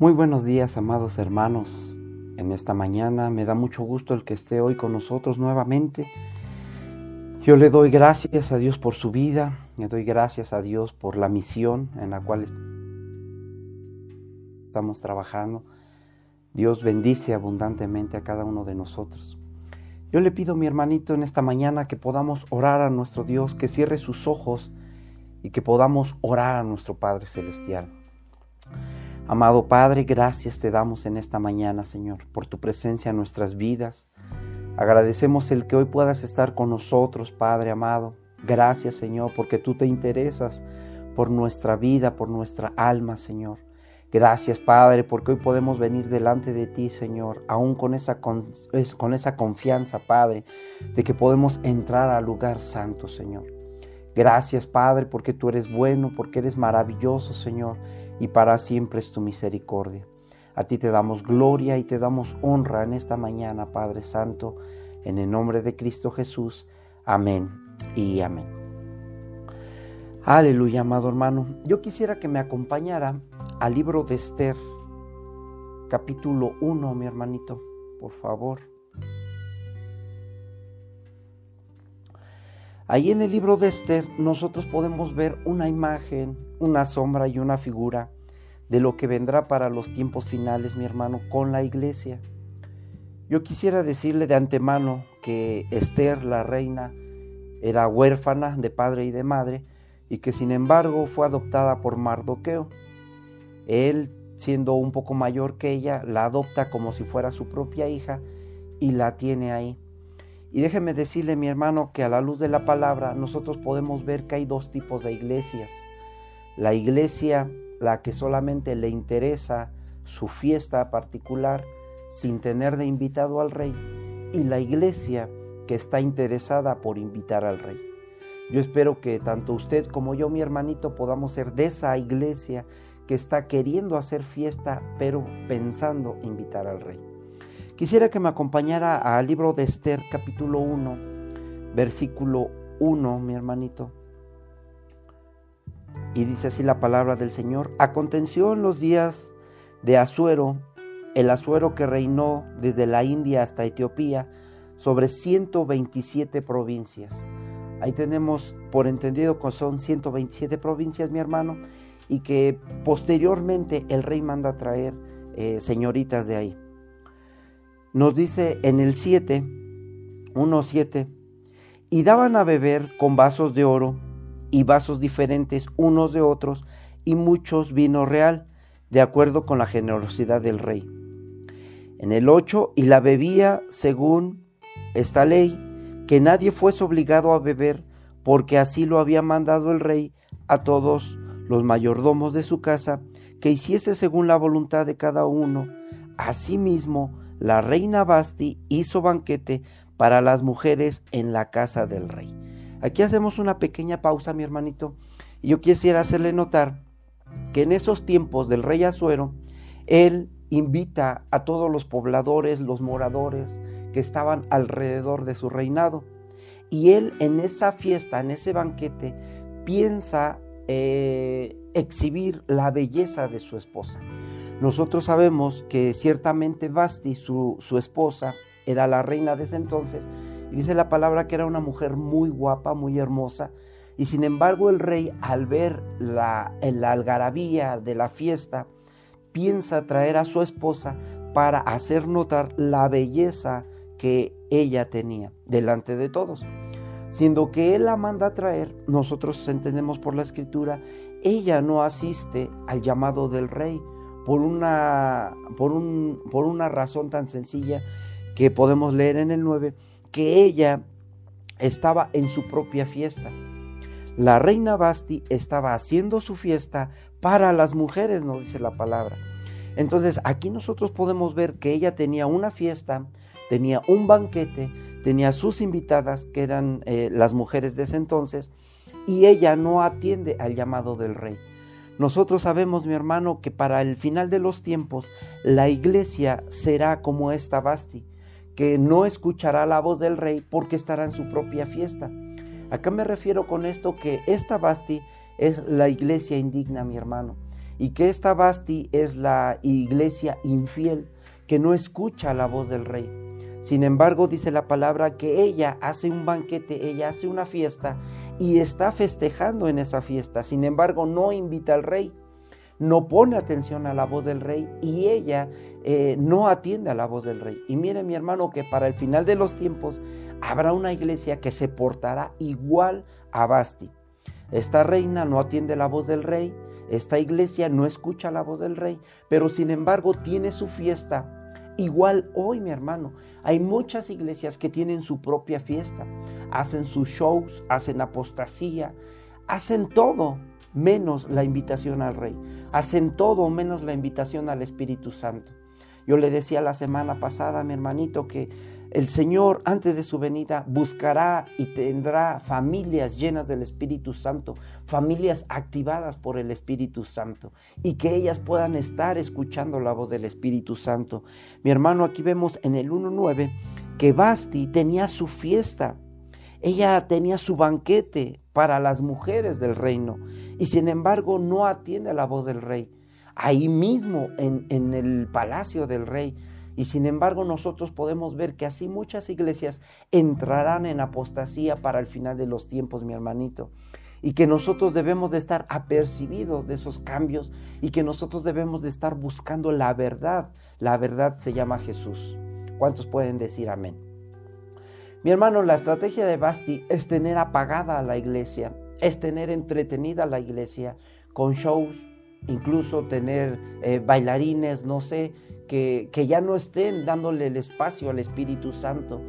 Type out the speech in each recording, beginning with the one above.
Muy buenos días, amados hermanos. En esta mañana me da mucho gusto el que esté hoy con nosotros nuevamente. Yo le doy gracias a Dios por su vida, le doy gracias a Dios por la misión en la cual estamos trabajando. Dios bendice abundantemente a cada uno de nosotros. Yo le pido, mi hermanito, en esta mañana que podamos orar a nuestro Dios, que cierre sus ojos y que podamos orar a nuestro Padre Celestial. Amado Padre, gracias te damos en esta mañana, Señor, por tu presencia en nuestras vidas. Agradecemos el que hoy puedas estar con nosotros, Padre amado. Gracias, Señor, porque tú te interesas por nuestra vida, por nuestra alma, Señor. Gracias, Padre, porque hoy podemos venir delante de ti, Señor, aún con esa, con, con esa confianza, Padre, de que podemos entrar al lugar santo, Señor. Gracias, Padre, porque tú eres bueno, porque eres maravilloso, Señor y para siempre es tu misericordia. A ti te damos gloria y te damos honra en esta mañana, Padre Santo, en el nombre de Cristo Jesús. Amén y amén. Aleluya, amado hermano. Yo quisiera que me acompañara al libro de Esther, capítulo 1, mi hermanito, por favor. Ahí en el libro de Esther nosotros podemos ver una imagen, una sombra y una figura de lo que vendrá para los tiempos finales, mi hermano, con la iglesia. Yo quisiera decirle de antemano que Esther, la reina, era huérfana de padre y de madre y que sin embargo fue adoptada por Mardoqueo. Él, siendo un poco mayor que ella, la adopta como si fuera su propia hija y la tiene ahí. Y déjeme decirle, mi hermano, que a la luz de la palabra nosotros podemos ver que hay dos tipos de iglesias. La iglesia, la que solamente le interesa su fiesta particular sin tener de invitado al rey, y la iglesia que está interesada por invitar al rey. Yo espero que tanto usted como yo, mi hermanito, podamos ser de esa iglesia que está queriendo hacer fiesta, pero pensando invitar al rey. Quisiera que me acompañara al libro de Esther capítulo 1, versículo 1, mi hermanito. Y dice así la palabra del Señor. Aconteció en los días de Asuero, el Asuero que reinó desde la India hasta Etiopía, sobre 127 provincias. Ahí tenemos por entendido que son 127 provincias, mi hermano, y que posteriormente el rey manda a traer eh, señoritas de ahí. Nos dice en el 7, 1.7, y daban a beber con vasos de oro y vasos diferentes unos de otros y muchos vino real, de acuerdo con la generosidad del rey. En el 8, y la bebía según esta ley, que nadie fuese obligado a beber, porque así lo había mandado el rey a todos los mayordomos de su casa, que hiciese según la voluntad de cada uno. Asimismo, la reina Basti hizo banquete para las mujeres en la casa del rey. Aquí hacemos una pequeña pausa, mi hermanito, y yo quisiera hacerle notar que en esos tiempos del rey Azuero, él invita a todos los pobladores, los moradores que estaban alrededor de su reinado. Y él en esa fiesta, en ese banquete, piensa eh, exhibir la belleza de su esposa. Nosotros sabemos que ciertamente Basti, su, esposa, era la reina de ese entonces, y dice la palabra que era una mujer muy guapa, muy hermosa, y sin embargo el rey al ver la, la algarabía de la fiesta, piensa traer a su esposa para hacer notar la belleza que ella tenía delante de todos. Siendo que él la manda a traer, nosotros entendemos por la escritura, ella no asiste al llamado del rey, por una, por, un, por una razón tan sencilla que podemos leer en el 9, que ella estaba en su propia fiesta. La reina Basti estaba haciendo su fiesta para las mujeres, nos dice la palabra. Entonces aquí nosotros podemos ver que ella tenía una fiesta, tenía un banquete, tenía sus invitadas, que eran eh, las mujeres de ese entonces, y ella no atiende al llamado del rey. Nosotros sabemos, mi hermano, que para el final de los tiempos la iglesia será como esta Basti, que no escuchará la voz del rey porque estará en su propia fiesta. Acá me refiero con esto que esta Basti es la iglesia indigna, mi hermano. y que esta Basti es la iglesia infiel que no escucha la voz del rey. Sin embargo, dice la palabra que ella hace un banquete, ella hace una fiesta y está festejando en esa fiesta. Sin embargo, no invita al rey, no pone atención a la voz del rey y ella eh, no atiende a la voz del rey. Y mire mi hermano que para el final de los tiempos habrá una iglesia que se portará igual a Basti. Esta reina no atiende la voz del rey, esta iglesia no escucha la voz del rey, pero sin embargo tiene su fiesta Igual hoy, mi hermano, hay muchas iglesias que tienen su propia fiesta, hacen sus shows, hacen apostasía, hacen todo menos la invitación al Rey, hacen todo menos la invitación al Espíritu Santo. Yo le decía la semana pasada a mi hermanito que el Señor antes de su venida buscará y tendrá familias llenas del Espíritu Santo, familias activadas por el Espíritu Santo y que ellas puedan estar escuchando la voz del Espíritu Santo. Mi hermano, aquí vemos en el 1.9 que Basti tenía su fiesta, ella tenía su banquete para las mujeres del reino y sin embargo no atiende a la voz del rey. Ahí mismo en, en el palacio del rey y sin embargo nosotros podemos ver que así muchas iglesias entrarán en apostasía para el final de los tiempos, mi hermanito. Y que nosotros debemos de estar apercibidos de esos cambios y que nosotros debemos de estar buscando la verdad. La verdad se llama Jesús. ¿Cuántos pueden decir amén? Mi hermano, la estrategia de Basti es tener apagada a la iglesia, es tener entretenida a la iglesia con shows, incluso tener eh, bailarines, no sé, que, ya no estén dándole el espacio al Espíritu Santo.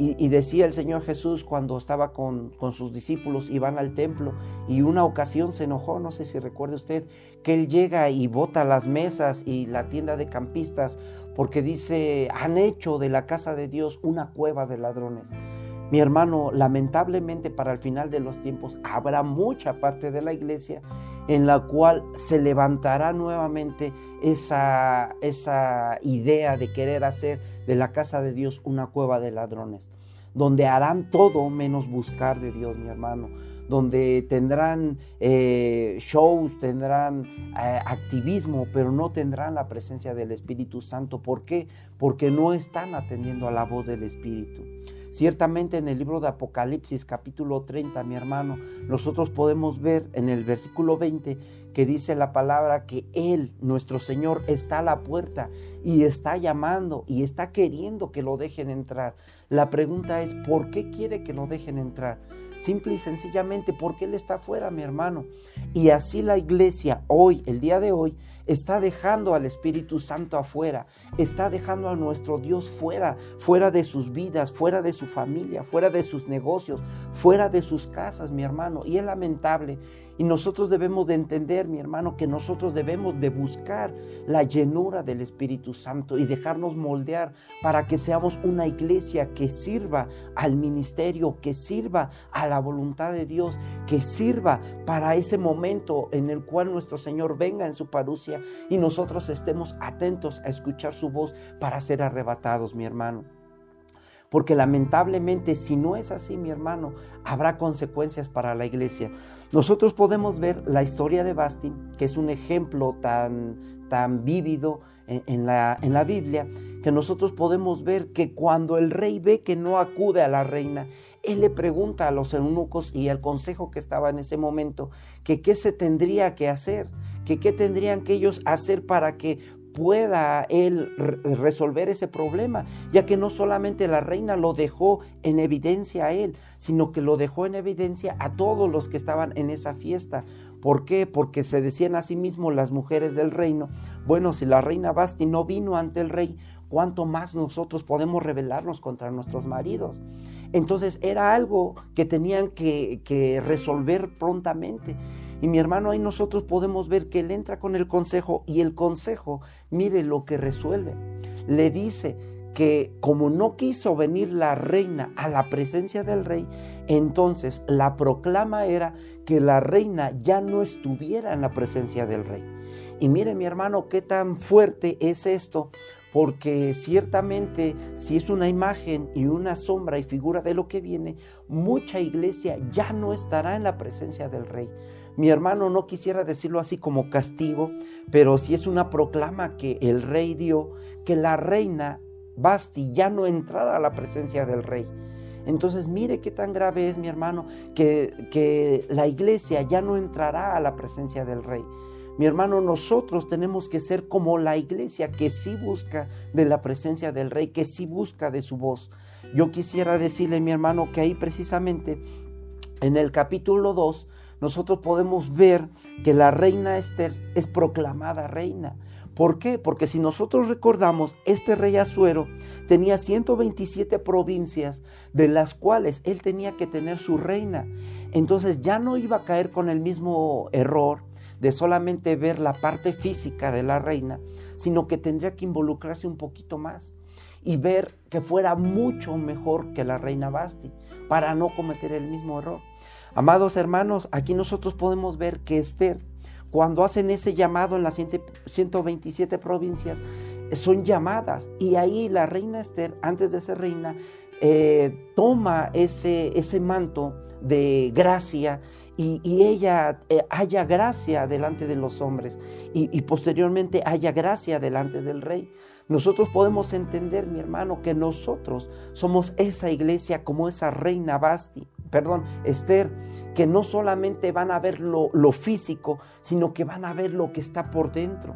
Y, decía el Señor Jesús cuando estaba con, con, sus discípulos y van al templo y una ocasión se enojó, no sé si recuerde usted, que él llega y bota las mesas y la tienda de campistas porque dice, han hecho de la casa de Dios una cueva de ladrones. Mi hermano, lamentablemente para el final de los tiempos habrá mucha parte de la iglesia en la cual se levantará nuevamente esa, esa idea de querer hacer de la casa de Dios una cueva de ladrones, donde harán todo menos buscar de Dios, mi hermano, donde tendrán eh, shows, tendrán eh, activismo, pero no tendrán la presencia del Espíritu Santo. ¿Por qué? Porque no están atendiendo a la voz del Espíritu. Ciertamente en el libro de Apocalipsis capítulo 30, mi hermano, nosotros podemos ver en el versículo 20 que dice la palabra que Él, nuestro Señor, está a la puerta y está llamando y está queriendo que lo dejen entrar. La pregunta es, ¿por qué quiere que lo dejen entrar? Simple y sencillamente porque Él está afuera, mi hermano. Y así la iglesia hoy, el día de hoy, está dejando al Espíritu Santo afuera, está dejando a nuestro Dios fuera, fuera de sus vidas, fuera de su familia, fuera de sus negocios, fuera de sus casas, mi hermano. Y es lamentable. Y nosotros debemos de entender, mi hermano, que nosotros debemos de buscar la llenura del Espíritu Santo y dejarnos moldear para que seamos una iglesia que sirva al ministerio, que sirva a la voluntad de Dios, que sirva para ese momento en el cual nuestro Señor venga en su parucia y nosotros estemos atentos a escuchar su voz para ser arrebatados, mi hermano. Porque lamentablemente si no es así, mi hermano, habrá consecuencias para la iglesia. Nosotros podemos ver la historia de Basti, que es un ejemplo tan, tan vívido en, la, en la Biblia, que nosotros podemos ver que cuando el rey ve que no acude a la reina, él le pregunta a los eunucos y al consejo que estaba en ese momento que qué se tendría que hacer, que qué tendrían que ellos hacer para que pueda él resolver ese problema, ya que no solamente la reina lo dejó en evidencia a él, sino que lo dejó en evidencia a todos los que estaban en esa fiesta. ¿Por qué? Porque se decían a sí mismos las mujeres del reino, bueno, si la reina Basti no vino ante el rey, ¿cuánto más nosotros podemos rebelarnos contra nuestros maridos? Entonces era algo que tenían que, que resolver prontamente. Y mi hermano, ahí nosotros podemos ver que él entra con el consejo y el consejo, mire lo que resuelve. Le dice que como no quiso venir la reina a la presencia del rey, entonces la proclama era que la reina ya no estuviera en la presencia del rey. Y mire mi hermano, qué tan fuerte es esto, porque ciertamente si es una imagen y una sombra y figura de lo que viene, mucha iglesia ya no estará en la presencia del rey. Mi hermano no quisiera decirlo así como castigo, pero si es una proclama que el rey dio, que la reina Basti ya no entrara a la presencia del rey. Entonces mire qué tan grave es mi hermano que, que la iglesia ya no entrará a la presencia del rey. Mi hermano, nosotros tenemos que ser como la iglesia que sí busca de la presencia del rey, que sí busca de su voz. Yo quisiera decirle, mi hermano, que ahí precisamente en el capítulo 2 nosotros podemos ver que la reina Esther es proclamada reina. ¿Por qué? Porque si nosotros recordamos, este rey Azuero tenía 127 provincias de las cuales él tenía que tener su reina. Entonces ya no iba a caer con el mismo error de solamente ver la parte física de la reina, sino que tendría que involucrarse un poquito más y ver que fuera mucho mejor que la reina Basti para no cometer el mismo error. Amados hermanos, aquí nosotros podemos ver que Esther, cuando hacen ese llamado en las 127 provincias, son llamadas y ahí la reina Esther, antes de ser reina, eh, toma ese, ese manto de gracia y, ella eh, haya gracia delante de los hombres y, y posteriormente haya gracia delante del rey. Nosotros podemos entender, mi hermano, que nosotros somos esa iglesia como esa reina Basti, perdón, Esther, que no solamente van a ver lo, físico, sino que van a ver lo que está por dentro.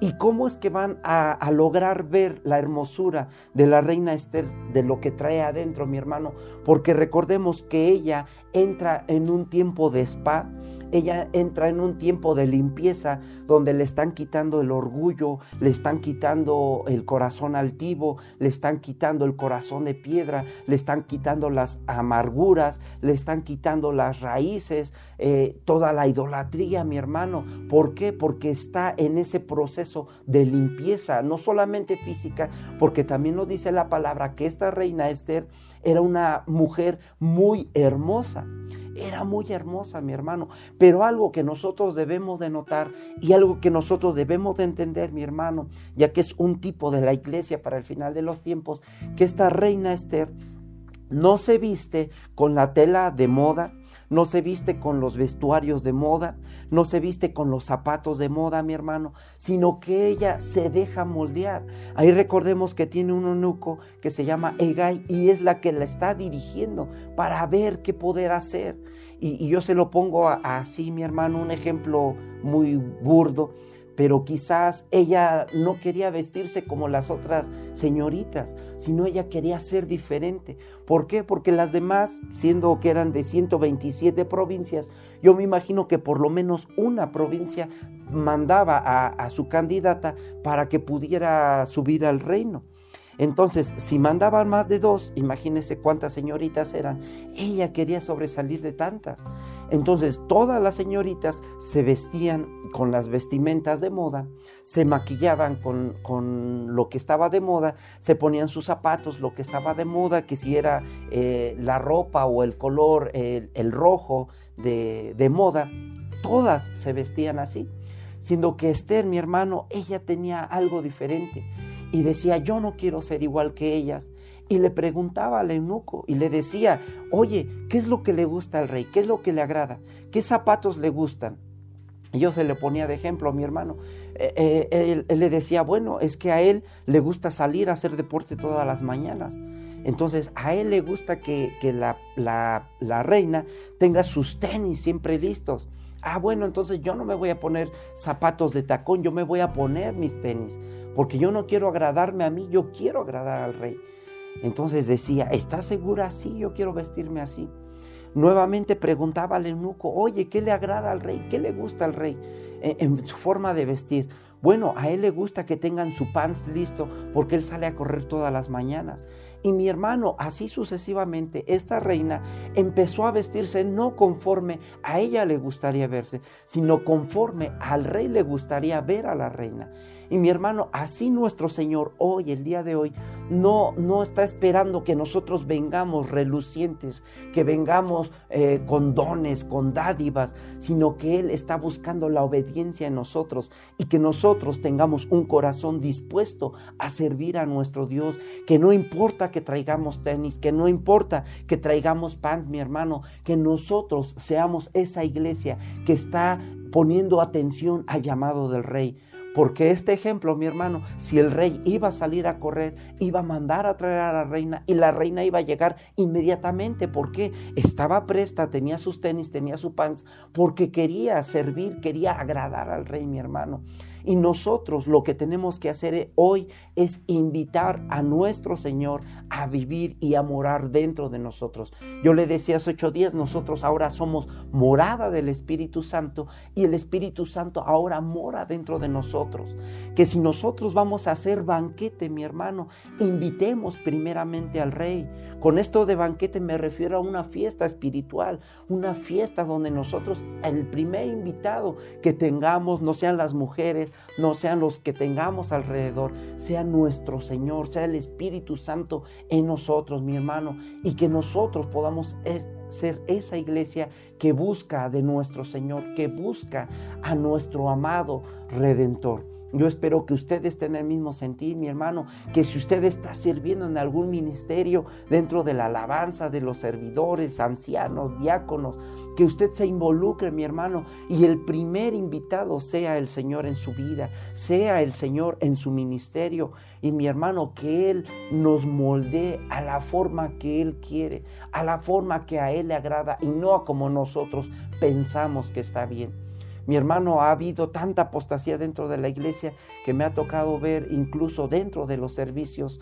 ¿Y cómo es que van a, lograr ver la hermosura de la reina Esther, de lo que trae adentro, mi hermano? Porque recordemos que ella entra en un tiempo de spa, ella entra en un tiempo de limpieza donde le están quitando el orgullo, le están quitando el corazón altivo, le están quitando el corazón de piedra, le están quitando las amarguras, le están quitando las raíces, eh, toda la idolatría, mi hermano. ¿Por qué? Porque está en ese proceso de limpieza, no solamente física, porque también nos dice la palabra que esta reina Esther era una mujer muy hermosa. Era muy hermosa, mi hermano. Pero algo que nosotros debemos de notar y algo que nosotros debemos de entender, mi hermano, ya que es un tipo de la iglesia para el final de los tiempos, que esta reina Esther no se viste con la tela de moda, no se viste con los vestuarios de moda, no se viste con los zapatos de moda, mi hermano, sino que ella se deja moldear. Ahí recordemos que tiene un eunuco que se llama Egay y es la que la está dirigiendo para ver qué poder hacer. Y, yo se lo pongo así, mi hermano, un ejemplo muy burdo pero quizás ella no quería vestirse como las otras señoritas, sino ella quería ser diferente. ¿Por qué? Porque las demás, siendo que eran de 127 provincias, yo me imagino que por lo menos una provincia mandaba a, a su candidata para que pudiera subir al reino. Entonces, si mandaban más de dos, imagínense cuántas señoritas eran. Ella quería sobresalir de tantas. Entonces, todas las señoritas se vestían con las vestimentas de moda, se maquillaban con, lo que estaba de moda, se ponían sus zapatos, lo que estaba de moda, que si era eh, la ropa o el color, el, el rojo de, de moda, todas se vestían así. Siendo que Esther, mi hermano, ella tenía algo diferente y decía, yo no quiero ser igual que ellas. Y le preguntaba al eunuco y le decía, oye, ¿qué es lo que le gusta al rey? ¿Qué es lo que le agrada? ¿Qué zapatos le gustan? Y yo se le ponía de ejemplo a mi hermano. Eh, eh, él, le decía, bueno, es que a él le gusta salir a hacer deporte todas las mañanas. Entonces a él le gusta que, la, la, la reina tenga sus tenis siempre listos. Ah, bueno, entonces yo no me voy a poner zapatos de tacón, yo me voy a poner mis tenis porque yo no quiero agradarme a mí, yo quiero agradar al rey. Entonces decía, ¿estás segura? Sí, yo quiero vestirme así. Nuevamente preguntaba al eunuco, oye, ¿qué le agrada al rey? ¿Qué le gusta al rey en, su forma de vestir? Bueno, a él le gusta que tengan su pants listo porque él sale a correr todas las mañanas. Y mi hermano, así sucesivamente, esta reina empezó a vestirse no conforme a ella le gustaría verse, sino conforme al rey le gustaría ver a la reina. Y mi hermano, así nuestro Señor hoy, el día de hoy, no, no está esperando que nosotros vengamos relucientes, que vengamos eh, con dones, con dádivas, sino que Él está buscando la obediencia en nosotros y que nosotros tengamos un corazón dispuesto a servir a nuestro Dios, que no importa que traigamos tenis, que no importa que traigamos pan, mi hermano, que nosotros seamos esa iglesia que está poniendo atención al llamado del rey. Porque este ejemplo, mi hermano, si el rey iba a salir a correr, iba a mandar a traer a la reina y la reina iba a llegar inmediatamente. porque Estaba presta, tenía sus tenis, tenía su pants, porque quería servir, quería agradar al rey, mi hermano. Y nosotros lo que tenemos que hacer hoy es invitar a nuestro Señor a vivir y a morar dentro de nosotros. Yo le decía hace ocho días, nosotros ahora somos morada del Espíritu Santo y el Espíritu Santo ahora mora dentro de nosotros. Que si nosotros vamos a hacer banquete, mi hermano, invitemos primeramente al Rey. Con esto de banquete me refiero a una fiesta espiritual, una fiesta donde nosotros, el primer invitado que tengamos, no sean las mujeres, no sean los que tengamos alrededor, sea nuestro Señor, sea el Espíritu Santo en nosotros, mi hermano, y que nosotros podamos e, ser esa iglesia que busca de nuestro Señor, que busca a nuestro amado Redentor. Yo espero que usted esté en el mismo sentir, mi hermano, que si usted está sirviendo en algún ministerio dentro de la alabanza de los servidores, ancianos, diáconos, que usted se involucre, mi hermano, y el primer invitado sea el Señor en su vida, sea el Señor en su ministerio, y mi hermano, que Él nos moldee a la forma que Él quiere, a la forma que a Él le agrada y no a como nosotros pensamos que está bien. Mi hermano, ha habido tanta apostasía dentro de la iglesia que me ha tocado ver incluso dentro de los servicios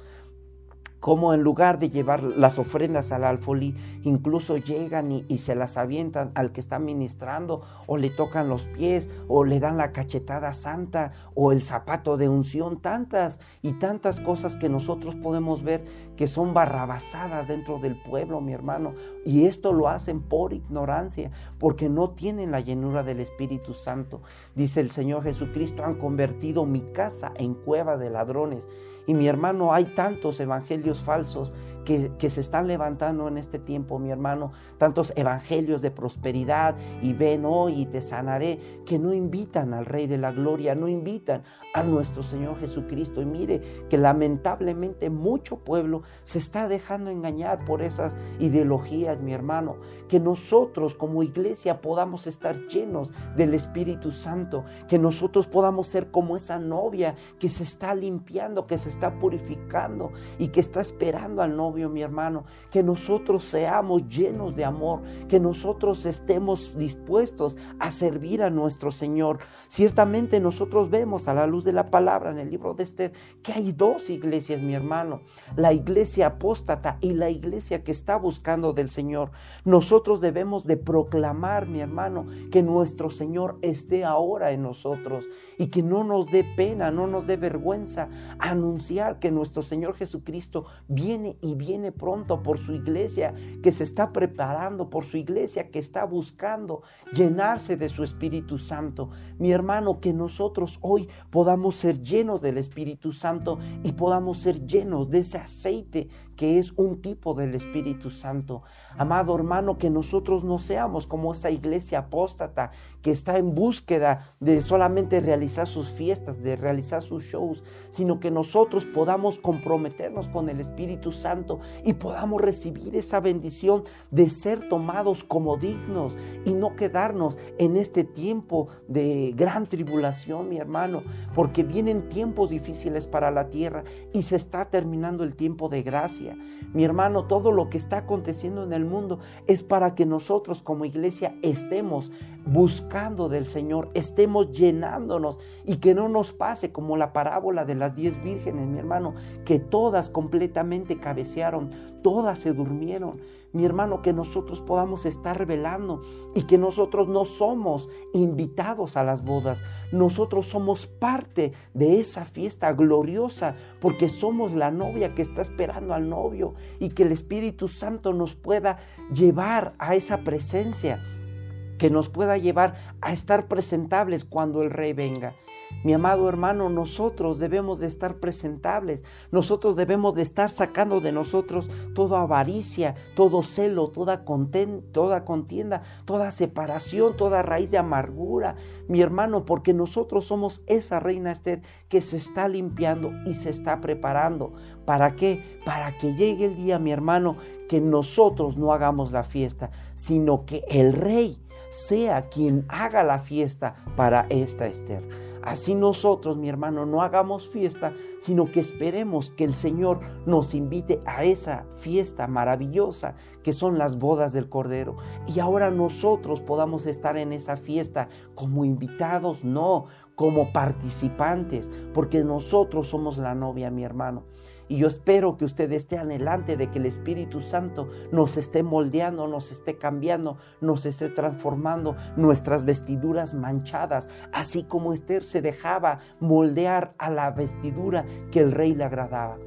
como en lugar de llevar las ofrendas al alfolí, incluso llegan y, se las avientan al que está ministrando, o le tocan los pies, o le dan la cachetada santa, o el zapato de unción, tantas y tantas cosas que nosotros podemos ver que son barrabasadas dentro del pueblo, mi hermano. Y esto lo hacen por ignorancia, porque no tienen la llenura del Espíritu Santo. Dice el Señor Jesucristo, han convertido mi casa en cueva de ladrones. Y mi hermano, hay tantos evangelios falsos que, se están levantando en este tiempo, mi hermano, tantos evangelios de prosperidad y ven hoy y te sanaré, que no invitan al Rey de la Gloria, no invitan a nuestro Señor Jesucristo. Y mire que lamentablemente mucho pueblo se está dejando engañar por esas ideologías, mi hermano, que nosotros como iglesia podamos estar llenos del Espíritu Santo, que nosotros podamos ser como esa novia que se está limpiando, que se está purificando y que está esperando al novio mi hermano, que nosotros seamos llenos de amor, que nosotros estemos dispuestos a servir a nuestro Señor. Ciertamente nosotros vemos a la luz de la palabra en el libro de Esther que hay dos iglesias, mi hermano, la iglesia apóstata y la iglesia que está buscando del Señor. Nosotros debemos de proclamar, mi hermano, que nuestro Señor esté ahora en nosotros y que no nos dé pena, no nos dé vergüenza anunciar que nuestro Señor Jesucristo viene y viene pronto por su iglesia que se está preparando, por su iglesia que está buscando llenarse de su Espíritu Santo. Mi hermano, que nosotros hoy podamos ser llenos del Espíritu Santo y podamos ser llenos de ese aceite que es un tipo del Espíritu Santo. Amado hermano, que nosotros no seamos como esa iglesia apóstata que está en búsqueda de solamente realizar sus fiestas, de realizar sus shows, sino que nosotros podamos comprometernos con el Espíritu Santo y podamos recibir esa bendición de ser tomados como dignos y no quedarnos en este tiempo de gran tribulación, mi hermano, porque vienen tiempos difíciles para la tierra y se está terminando el tiempo de gracia. Mi hermano, todo lo que está aconteciendo en el mundo es para que nosotros como iglesia estemos buscando del Señor, estemos llenándonos y que no nos pase como la parábola de las diez vírgenes, mi hermano, que todas completamente cabecearon, todas se durmieron. Mi hermano, que nosotros podamos estar revelando y que nosotros no somos invitados a las bodas, nosotros somos parte de esa fiesta gloriosa porque somos la novia que está esperando al novio y que el Espíritu Santo nos pueda llevar a esa presencia que nos pueda llevar a estar presentables cuando el rey venga. Mi amado hermano, nosotros debemos de estar presentables, nosotros debemos de estar sacando de nosotros toda avaricia, todo celo, toda, toda contienda, toda separación, toda raíz de amargura, mi hermano, porque nosotros somos esa reina Esther que se está limpiando y se está preparando. ¿Para qué? Para que llegue el día, mi hermano, que nosotros no hagamos la fiesta, sino que el rey sea quien haga la fiesta para esta Esther. Así nosotros, mi hermano, no hagamos fiesta, sino que esperemos que el Señor nos invite a esa fiesta maravillosa que son las bodas del Cordero. Y ahora nosotros podamos estar en esa fiesta como invitados, no como participantes, porque nosotros somos la novia, mi hermano. Y yo espero que usted esté anhelante de que el Espíritu Santo nos esté moldeando, nos esté cambiando, nos esté transformando nuestras vestiduras manchadas, así como Esther se dejaba moldear a la vestidura que el rey le agradaba.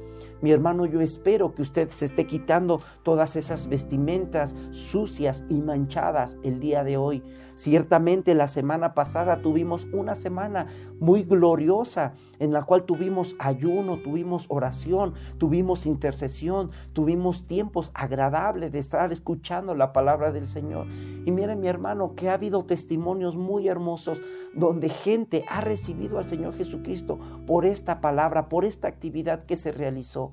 Mi hermano, yo espero que usted se esté quitando todas esas vestimentas sucias y manchadas el día de hoy. Ciertamente la semana pasada tuvimos una semana muy gloriosa en la cual tuvimos ayuno, tuvimos oración, tuvimos intercesión, tuvimos tiempos agradables de estar escuchando la palabra del Señor. Y mire mi hermano que ha habido testimonios muy hermosos donde gente ha recibido al Señor Jesucristo por esta palabra, por esta actividad que se realizó.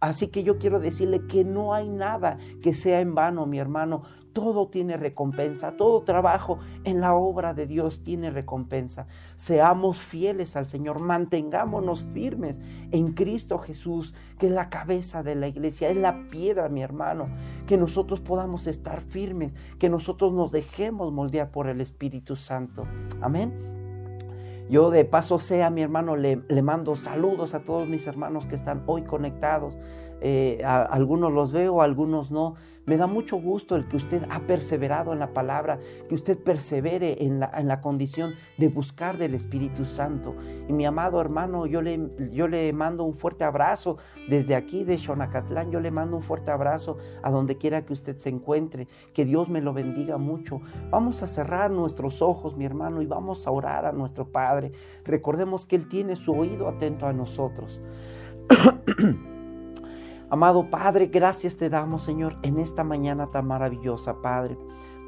Así que yo quiero decirle que no hay nada que sea en vano, mi hermano. Todo tiene recompensa, todo trabajo en la obra de Dios tiene recompensa. Seamos fieles al Señor, mantengámonos firmes en Cristo Jesús, que es la cabeza de la iglesia, es la piedra, mi hermano. Que nosotros podamos estar firmes, que nosotros nos dejemos moldear por el Espíritu Santo. Amén. Yo de paso sea, mi hermano, le, mando saludos a todos mis hermanos que están hoy conectados. Eh, algunos los veo, algunos no. Me da mucho gusto el que usted ha perseverado en la palabra, que usted persevere en la, en la condición de buscar del Espíritu Santo. Y mi amado hermano, yo le, yo le mando un fuerte abrazo desde aquí de Xonacatlán, yo le mando un fuerte abrazo a donde quiera que usted se encuentre. Que Dios me lo bendiga mucho. Vamos a cerrar nuestros ojos, mi hermano, y vamos a orar a nuestro Padre. Recordemos que Él tiene su oído atento a nosotros. Amado Padre, gracias te damos, Señor, en esta mañana tan maravillosa, Padre,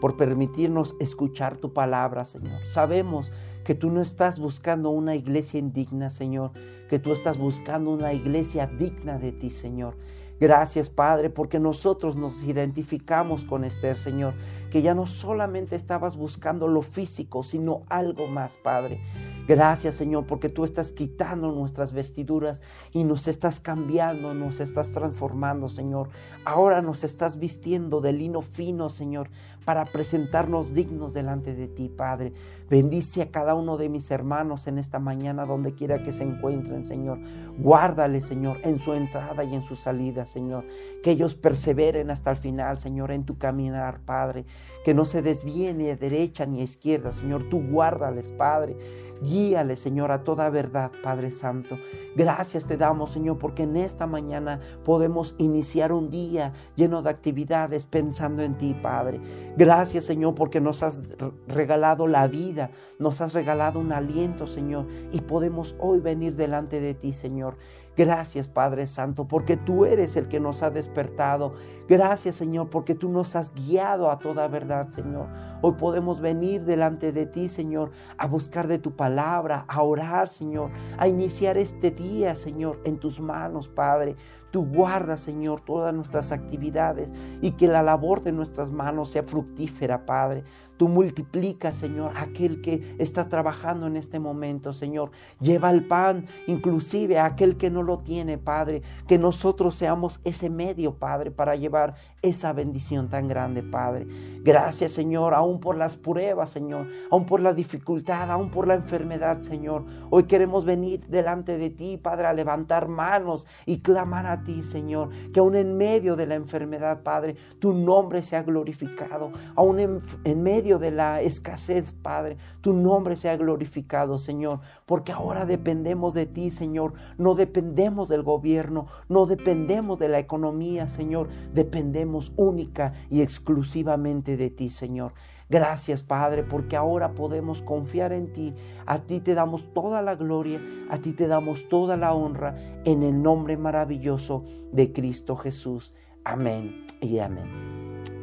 por permitirnos escuchar tu palabra, Señor. Sabemos que tú no estás buscando una iglesia indigna, Señor, que tú estás buscando una iglesia digna de ti, Señor. Gracias, Padre, porque nosotros nos identificamos con Esther, Señor, que ya no solamente estabas buscando lo físico, sino algo más, Padre. Gracias, Señor, porque tú estás quitando nuestras vestiduras y nos estás cambiando, nos estás transformando, Señor. Ahora nos estás vistiendo de lino fino, Señor, para presentarnos dignos delante de ti, Padre. Bendice a cada uno de mis hermanos en esta mañana, donde quiera que se encuentren, Señor. Guárdale, Señor, en su entrada y en su salida, Señor. Que ellos perseveren hasta el final, Señor, en tu caminar, Padre. Que no se desvíen ni a derecha ni a izquierda, Señor. Tú guárdales, Padre Guíale, Señor, a toda verdad, Padre Santo. Gracias te damos, Señor, porque en esta mañana podemos iniciar un día lleno de actividades pensando en ti, Padre. Gracias, Señor, porque nos has regalado la vida, nos has regalado un aliento, Señor, y podemos hoy venir delante de ti, Señor. Gracias Padre Santo, porque tú eres el que nos ha despertado. Gracias Señor, porque tú nos has guiado a toda verdad, Señor. Hoy podemos venir delante de ti, Señor, a buscar de tu palabra, a orar, Señor, a iniciar este día, Señor, en tus manos, Padre. Tú guardas, Señor, todas nuestras actividades y que la labor de nuestras manos sea fructífera, Padre. Tú multiplicas, Señor, aquel que está trabajando en este momento, Señor. Lleva el pan, inclusive a aquel que no lo tiene, Padre. Que nosotros seamos ese medio, Padre, para llevar esa bendición tan grande, Padre. Gracias, Señor, aún por las pruebas, Señor, aún por la dificultad, aún por la enfermedad, Señor. Hoy queremos venir delante de ti, Padre, a levantar manos y clamar a ti, Señor, que aún en medio de la enfermedad, Padre, tu nombre sea glorificado, aún en, en medio de la escasez, Padre, tu nombre sea glorificado, Señor, porque ahora dependemos de ti, Señor. No dependemos del gobierno, no dependemos de la economía, Señor. Dependemos única y exclusivamente de ti, Señor. Gracias, Padre, porque ahora podemos confiar en ti. A ti te damos toda la gloria, a ti te damos toda la honra en el nombre maravilloso de Cristo Jesús. Amén y amén.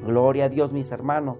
Gloria a Dios, mis hermanos.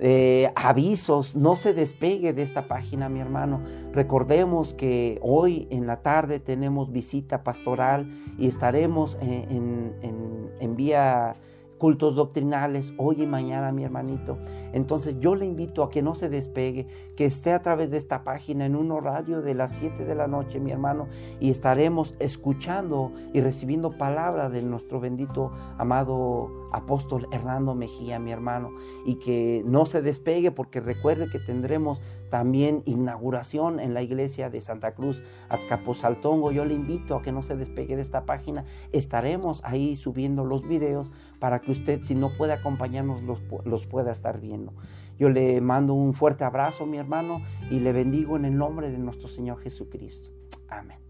Eh, avisos, no se despegue de esta página, mi hermano. Recordemos que hoy en la tarde tenemos visita pastoral y estaremos en, en, en vía cultos doctrinales hoy y mañana, mi hermanito. Entonces yo le invito a que no se despegue, que esté a través de esta página en un horario de las 7 de la noche, mi hermano, y estaremos escuchando y recibiendo palabra de nuestro bendito amado apóstol Hernando Mejía, mi hermano, y que no se despegue porque recuerde que tendremos también inauguración en la iglesia de Santa Cruz Azcapotzaltongo. Yo le invito a que no se despegue de esta página. Estaremos ahí subiendo los videos para que usted, si no puede acompañarnos, los, los pueda estar viendo. Yo le mando un fuerte abrazo, mi hermano, y le bendigo en el nombre de nuestro Señor Jesucristo. Amén.